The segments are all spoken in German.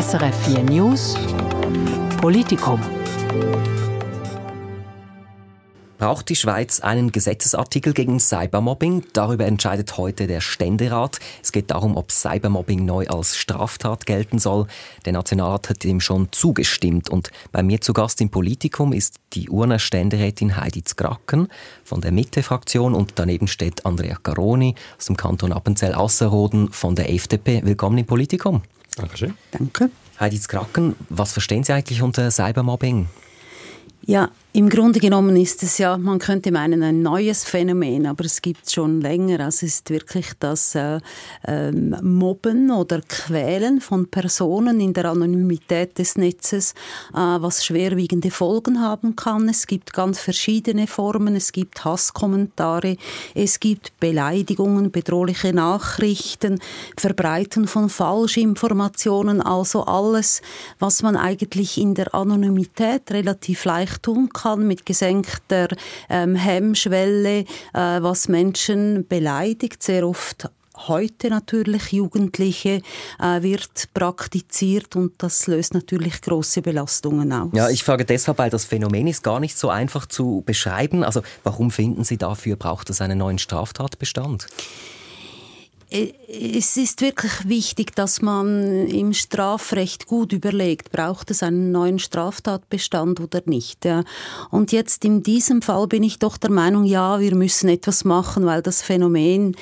SRF 4 News Politikum Braucht die Schweiz einen Gesetzesartikel gegen Cybermobbing? Darüber entscheidet heute der Ständerat. Es geht darum, ob Cybermobbing neu als Straftat gelten soll. Der Nationalrat hat dem schon zugestimmt. Und bei mir zu Gast im Politikum ist die Urner Ständerätin Heidi Zgracken von der Mitte-Fraktion und daneben steht Andrea Caroni aus dem Kanton Appenzell-Ausserrhoden von der FDP. Willkommen im Politikum. Dankeschön. Danke. Heidi Zgracken, was verstehen Sie eigentlich unter Cybermobbing? Ja, im Grunde genommen ist es ja, man könnte meinen, ein neues Phänomen, aber es gibt es schon länger. Also es ist wirklich das äh, ähm, Mobben oder Quälen von Personen in der Anonymität des Netzes, äh, was schwerwiegende Folgen haben kann. Es gibt ganz verschiedene Formen. Es gibt Hasskommentare, es gibt Beleidigungen, bedrohliche Nachrichten, Verbreiten von Falschinformationen, also alles, was man eigentlich in der Anonymität relativ leicht tun kann kann mit gesenkter ähm, Hemmschwelle, äh, was Menschen beleidigt, sehr oft heute natürlich Jugendliche äh, wird praktiziert und das löst natürlich große Belastungen aus. Ja, ich frage deshalb, weil das Phänomen ist gar nicht so einfach zu beschreiben. Also warum finden Sie dafür braucht es einen neuen Straftatbestand? Äh, es ist wirklich wichtig, dass man im Strafrecht gut überlegt, braucht es einen neuen Straftatbestand oder nicht. Und jetzt in diesem Fall bin ich doch der Meinung, ja, wir müssen etwas machen, weil das Phänomen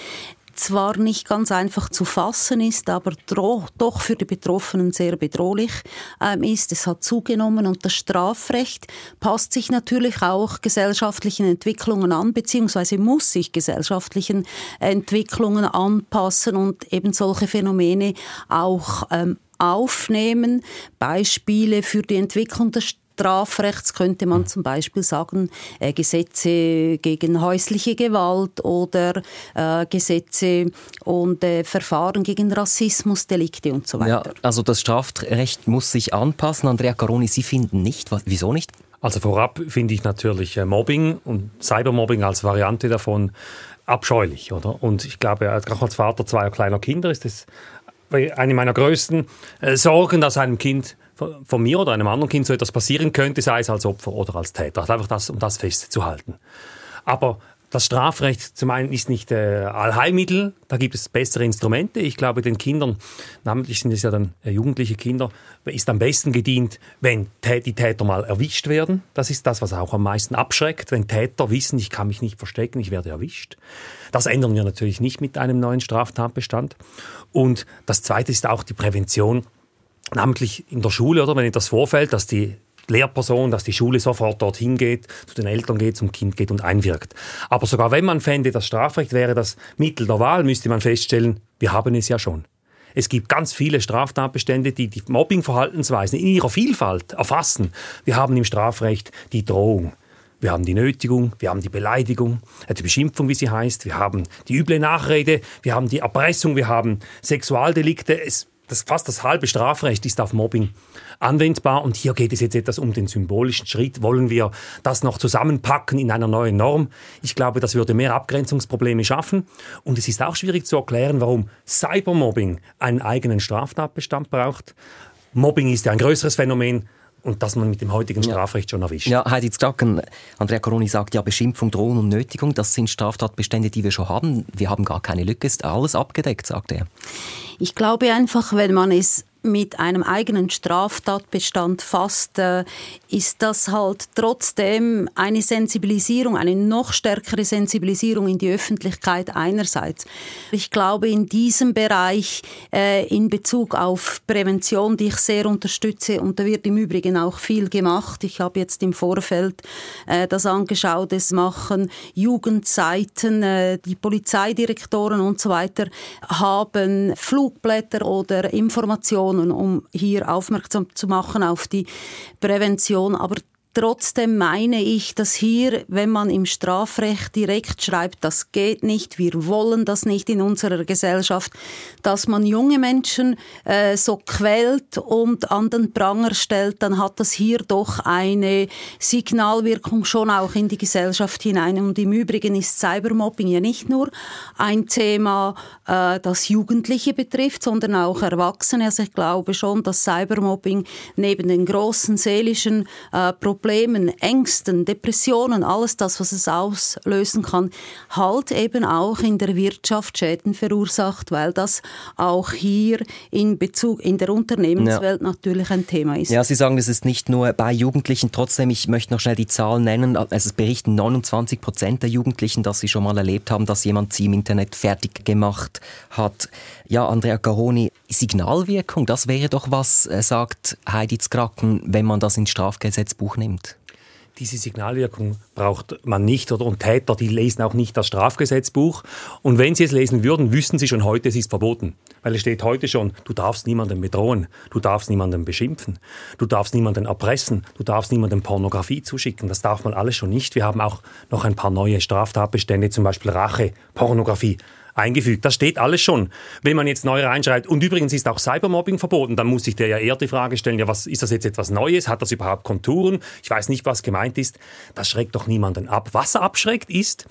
zwar nicht ganz einfach zu fassen ist, aber doch für die Betroffenen sehr bedrohlich ähm, ist. Es hat zugenommen und das Strafrecht passt sich natürlich auch gesellschaftlichen Entwicklungen an, beziehungsweise muss sich gesellschaftlichen Entwicklungen anpassen und eben solche Phänomene auch ähm, aufnehmen. Beispiele für die Entwicklung des Strafrechts könnte man zum Beispiel sagen, äh, Gesetze gegen häusliche Gewalt oder äh, Gesetze und äh, Verfahren gegen Rassismusdelikte und so weiter. Ja, also das Strafrecht muss sich anpassen. Andrea Caroni, Sie finden nicht. Wieso nicht? Also vorab finde ich natürlich äh, Mobbing und Cybermobbing als Variante davon abscheulich, oder? Und ich glaube, auch als Vater zweier kleiner Kinder ist es eine meiner größten äh, Sorgen, dass einem Kind von mir oder einem anderen Kind so etwas passieren könnte, sei es als Opfer oder als Täter. Einfach das, um das festzuhalten. Aber das Strafrecht zum einen ist nicht äh, Allheilmittel, da gibt es bessere Instrumente. Ich glaube, den Kindern, namentlich sind es ja dann äh, jugendliche Kinder, ist am besten gedient, wenn die Täter mal erwischt werden. Das ist das, was auch am meisten abschreckt, wenn Täter wissen, ich kann mich nicht verstecken, ich werde erwischt. Das ändern wir natürlich nicht mit einem neuen Straftatbestand. Und das Zweite ist auch die Prävention namentlich in der Schule, oder wenn etwas vorfällt, dass die Lehrperson, dass die Schule sofort dorthin geht, zu den Eltern geht, zum Kind geht und einwirkt. Aber sogar wenn man fände, das Strafrecht wäre das Mittel der Wahl, müsste man feststellen, wir haben es ja schon. Es gibt ganz viele Straftatbestände, die die Mobbingverhaltensweisen in ihrer Vielfalt erfassen. Wir haben im Strafrecht die Drohung. Wir haben die Nötigung, wir haben die Beleidigung, äh, die Beschimpfung, wie sie heißt, wir haben die üble Nachrede, wir haben die Erpressung, wir haben Sexualdelikte. Es das, fast das halbe Strafrecht ist auf Mobbing anwendbar. Und hier geht es jetzt etwas um den symbolischen Schritt. Wollen wir das noch zusammenpacken in einer neuen Norm? Ich glaube, das würde mehr Abgrenzungsprobleme schaffen. Und es ist auch schwierig zu erklären, warum Cybermobbing einen eigenen Straftatbestand braucht. Mobbing ist ja ein größeres Phänomen und dass man mit dem heutigen Strafrecht schon erwischt. Ja, Heidi Zgracken, Andrea Coroni sagt ja, Beschimpfung, Drohung und Nötigung, das sind Straftatbestände, die wir schon haben. Wir haben gar keine Lücke, ist alles abgedeckt, sagt er. Ich glaube einfach, wenn man es mit einem eigenen Straftatbestand fasst, ist das halt trotzdem eine Sensibilisierung, eine noch stärkere Sensibilisierung in die Öffentlichkeit einerseits. Ich glaube, in diesem Bereich äh, in Bezug auf Prävention, die ich sehr unterstütze, und da wird im Übrigen auch viel gemacht. Ich habe jetzt im Vorfeld äh, das angeschaut, es machen Jugendseiten, äh, die Polizeidirektoren und so weiter haben Flugblätter oder Informationen Informationen, um hier aufmerksam zu machen auf die Prävention. Aber Trotzdem meine ich, dass hier, wenn man im Strafrecht direkt schreibt, das geht nicht, wir wollen das nicht in unserer Gesellschaft, dass man junge Menschen äh, so quält und an den Pranger stellt, dann hat das hier doch eine Signalwirkung schon auch in die Gesellschaft hinein. Und im Übrigen ist Cybermobbing ja nicht nur ein Thema, äh, das Jugendliche betrifft, sondern auch Erwachsene. Also ich glaube schon, dass Cybermobbing neben den großen seelischen äh, Problemen Problemen, Ängsten, Depressionen, alles das, was es auslösen kann, halt eben auch in der Wirtschaft Schäden verursacht, weil das auch hier in Bezug in der Unternehmenswelt ja. natürlich ein Thema ist. Ja, Sie sagen, es ist nicht nur bei Jugendlichen. Trotzdem, ich möchte noch schnell die Zahlen nennen. Also es berichten 29 Prozent der Jugendlichen, dass sie schon mal erlebt haben, dass jemand sie im Internet fertig gemacht hat. Ja, Andrea Garoni, Signalwirkung, das wäre doch was, äh, sagt Heidi Zkracken, wenn man das ins Strafgesetzbuch nimmt. Diese Signalwirkung braucht man nicht oder und Täter, die lesen auch nicht das Strafgesetzbuch. Und wenn sie es lesen würden, wüssten sie schon heute, es ist verboten, weil es steht heute schon, du darfst niemanden bedrohen, du darfst niemanden beschimpfen, du darfst niemanden erpressen, du darfst niemanden Pornografie zuschicken, das darf man alles schon nicht. Wir haben auch noch ein paar neue Straftatbestände, zum Beispiel Rache, Pornografie eingefügt. Das steht alles schon. Wenn man jetzt neu reinschreibt, und übrigens ist auch Cybermobbing verboten, dann muss sich der ja eher die Frage stellen, ja, was, ist das jetzt etwas Neues? Hat das überhaupt Konturen? Ich weiß nicht, was gemeint ist. Das schreckt doch niemanden ab. Was abschreckt ist,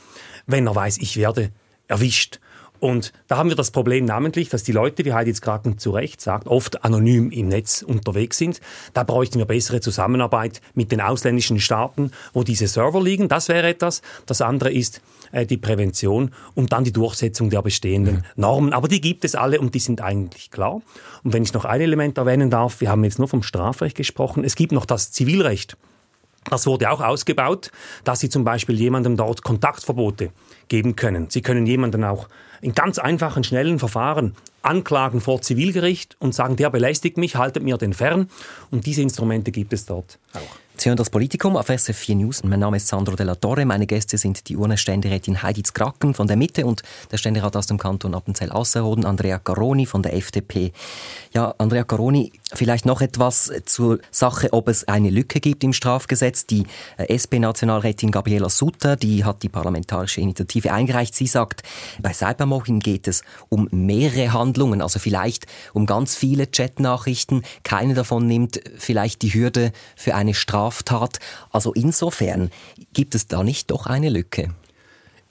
wenn er weiß, ich werde erwischt. Und da haben wir das Problem namentlich, dass die Leute, wie Heidi jetzt gerade zu Recht sagt, oft anonym im Netz unterwegs sind. Da bräuchten wir bessere Zusammenarbeit mit den ausländischen Staaten, wo diese Server liegen. Das wäre etwas. Das andere ist äh, die Prävention und dann die Durchsetzung der bestehenden mhm. Normen. Aber die gibt es alle und die sind eigentlich klar. Und wenn ich noch ein Element erwähnen darf, wir haben jetzt nur vom Strafrecht gesprochen. Es gibt noch das Zivilrecht. Das wurde auch ausgebaut, dass Sie zum Beispiel jemandem dort Kontaktverbote geben können. Sie können jemanden auch in ganz einfachen, schnellen Verfahren anklagen vor Zivilgericht und sagen, der belästigt mich, haltet mir den fern. Und diese Instrumente gibt es dort auch. Sie hören das Politikum auf SF4 News. Mein Name ist Sandro Della Torre. Meine Gäste sind die Urnenständerätin Heidi Kraken von der Mitte und der Ständerat aus dem Kanton Appenzell-Ausserrhoden, Andrea Caroni von der FDP. Ja, Andrea Caroni, vielleicht noch etwas zur Sache, ob es eine Lücke gibt im Strafgesetz. Die äh, SP-Nationalrätin Gabriela Sutter, die hat die parlamentarische Initiative eingereicht. Sie sagt, bei Cybermobbing geht es um mehrere Handlungen, also vielleicht um ganz viele Chatnachrichten. Keine davon nimmt vielleicht die Hürde für eine Strafe Straftat. Also insofern gibt es da nicht doch eine Lücke.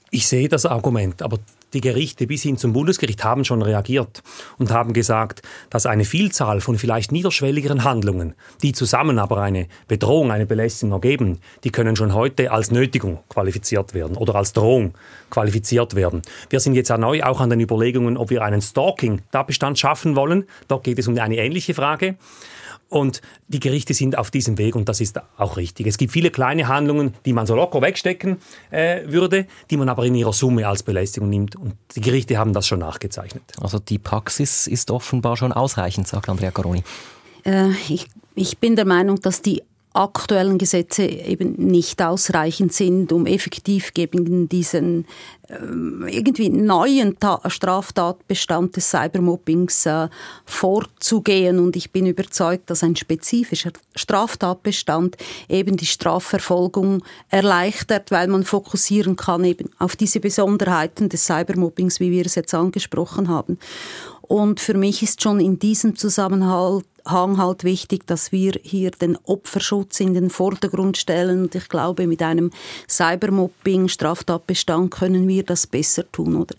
Ich sehe das Argument, aber die Gerichte bis hin zum Bundesgericht haben schon reagiert und haben gesagt, dass eine Vielzahl von vielleicht niederschwelligeren Handlungen, die zusammen aber eine Bedrohung, eine Belästigung ergeben, die können schon heute als Nötigung qualifiziert werden oder als Drohung qualifiziert werden. Wir sind jetzt erneut auch an den Überlegungen, ob wir einen Stalking-Tatbestand schaffen wollen. Dort geht es um eine ähnliche Frage. Und die Gerichte sind auf diesem Weg und das ist auch richtig. Es gibt viele kleine Handlungen, die man so locker wegstecken äh, würde, die man aber in ihrer Summe als Belästigung nimmt. Und die Gerichte haben das schon nachgezeichnet. Also die Praxis ist offenbar schon ausreichend, sagt Andrea Caroni. Äh, ich, ich bin der Meinung, dass die aktuellen Gesetze eben nicht ausreichend sind, um effektiv gegen diesen äh, irgendwie neuen Ta Straftatbestand des Cybermobbings äh, vorzugehen. Und ich bin überzeugt, dass ein spezifischer Straftatbestand eben die Strafverfolgung erleichtert, weil man fokussieren kann eben auf diese Besonderheiten des Cybermobbings, wie wir es jetzt angesprochen haben. Und für mich ist schon in diesem Zusammenhang Hang halt wichtig, dass wir hier den Opferschutz in den Vordergrund stellen. Und ich glaube, mit einem Cybermobbing, Straftatbestand können wir das besser tun, oder?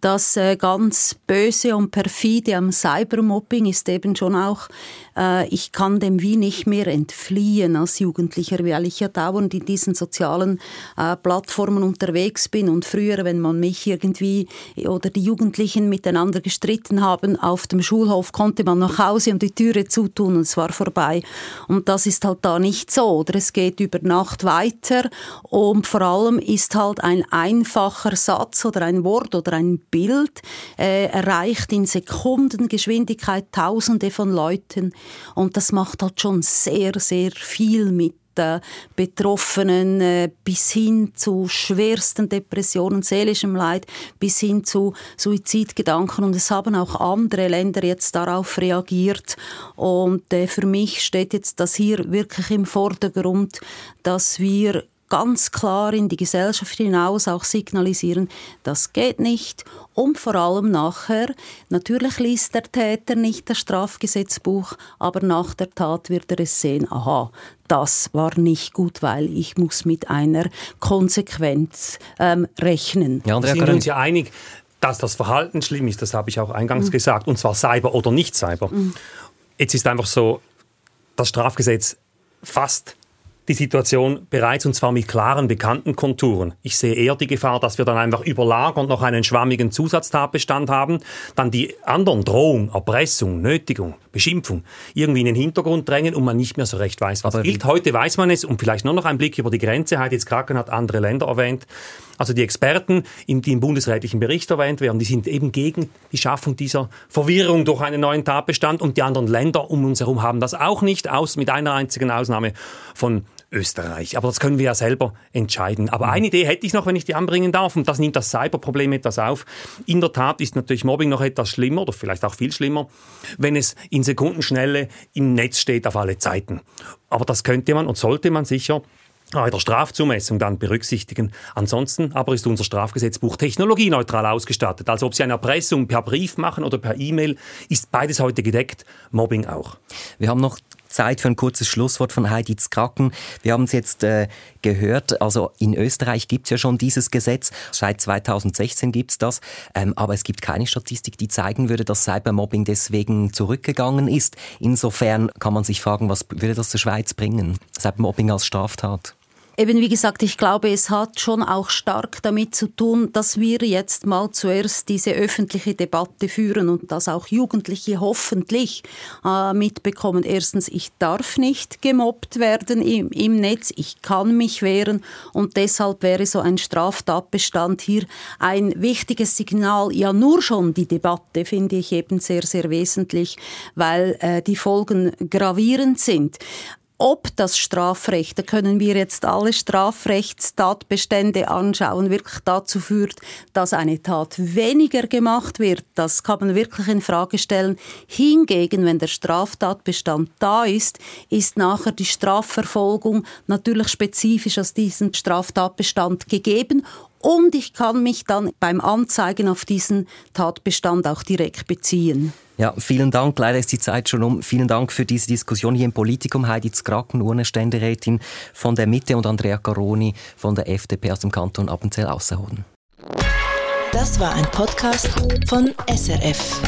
Das äh, ganz Böse und perfide am Cybermobbing ist eben schon auch, äh, ich kann dem wie nicht mehr entfliehen als Jugendlicher, weil ich ja dauernd in diesen sozialen äh, Plattformen unterwegs bin. Und früher, wenn man mich irgendwie oder die Jugendlichen miteinander gestritten haben auf dem Schulhof, konnte man nach Hause und die Türe zutun und es war vorbei. Und das ist halt da nicht so. Oder es geht über Nacht weiter und vor allem ist halt ein einfacher Satz oder ein Wort oder ein Bild äh, erreicht in Sekundengeschwindigkeit Tausende von Leuten und das macht halt schon sehr, sehr viel mit äh, Betroffenen äh, bis hin zu schwersten Depressionen, seelischem Leid, bis hin zu Suizidgedanken. Und es haben auch andere Länder jetzt darauf reagiert. Und äh, für mich steht jetzt das hier wirklich im Vordergrund, dass wir ganz klar in die Gesellschaft hinaus auch signalisieren, das geht nicht. Und vor allem nachher, natürlich liest der Täter nicht das Strafgesetzbuch, aber nach der Tat wird er es sehen, aha, das war nicht gut, weil ich muss mit einer Konsequenz ähm, rechnen. Ja, wir sind uns ja einig, dass das Verhalten schlimm ist, das habe ich auch eingangs mhm. gesagt, und zwar Cyber oder nicht Cyber. Mhm. Jetzt ist einfach so, das Strafgesetz fasst die Situation bereits und zwar mit klaren, bekannten Konturen. Ich sehe eher die Gefahr, dass wir dann einfach überlagern und noch einen schwammigen Zusatztatbestand haben, dann die anderen Drohung, Erpressung, Nötigung, Beschimpfung irgendwie in den Hintergrund drängen und man nicht mehr so recht weiß, was Aber gilt. Heute weiß man es und vielleicht nur noch ein Blick über die Grenze. Heidi Kraken hat andere Länder erwähnt. Also die Experten, die im bundesrätlichen Bericht erwähnt werden, die sind eben gegen die Schaffung dieser Verwirrung durch einen neuen Tatbestand und die anderen Länder um uns herum haben das auch nicht, aus, mit einer einzigen Ausnahme von Österreich. Aber das können wir ja selber entscheiden. Aber mhm. eine Idee hätte ich noch, wenn ich die anbringen darf, und das nimmt das Cyberproblem etwas auf. In der Tat ist natürlich Mobbing noch etwas schlimmer oder vielleicht auch viel schlimmer, wenn es in Sekundenschnelle im Netz steht auf alle Zeiten. Aber das könnte man und sollte man sicher bei der Strafzumessung dann berücksichtigen. Ansonsten aber ist unser Strafgesetzbuch technologieneutral ausgestattet. Also ob Sie eine Erpressung per Brief machen oder per E-Mail, ist beides heute gedeckt, Mobbing auch. Wir haben noch Zeit für ein kurzes Schlusswort von Heidi Kraken. Wir haben es jetzt äh, gehört, also in Österreich gibt es ja schon dieses Gesetz, seit 2016 gibt es das, ähm, aber es gibt keine Statistik, die zeigen würde, dass Cybermobbing deswegen zurückgegangen ist. Insofern kann man sich fragen, was würde das der Schweiz bringen? Cybermobbing als Straftat? Eben wie gesagt, ich glaube, es hat schon auch stark damit zu tun, dass wir jetzt mal zuerst diese öffentliche Debatte führen und dass auch Jugendliche hoffentlich äh, mitbekommen. Erstens, ich darf nicht gemobbt werden im, im Netz, ich kann mich wehren und deshalb wäre so ein Straftatbestand hier ein wichtiges Signal. Ja, nur schon die Debatte finde ich eben sehr, sehr wesentlich, weil äh, die Folgen gravierend sind ob das Strafrecht, da können wir jetzt alle Strafrechtstatbestände anschauen, wirklich dazu führt, dass eine Tat weniger gemacht wird, das kann man wirklich in Frage stellen. Hingegen, wenn der Straftatbestand da ist, ist nachher die Strafverfolgung natürlich spezifisch aus diesem Straftatbestand gegeben und ich kann mich dann beim Anzeigen auf diesen Tatbestand auch direkt beziehen. Ja, vielen Dank. Leider ist die Zeit schon um. Vielen Dank für diese Diskussion hier im Politikum. Heidi Zkraken, Urnenständerätin von der Mitte und Andrea Caroni von der FDP aus dem Kanton Appenzell-Ausserrhoden. Das war ein Podcast von SRF.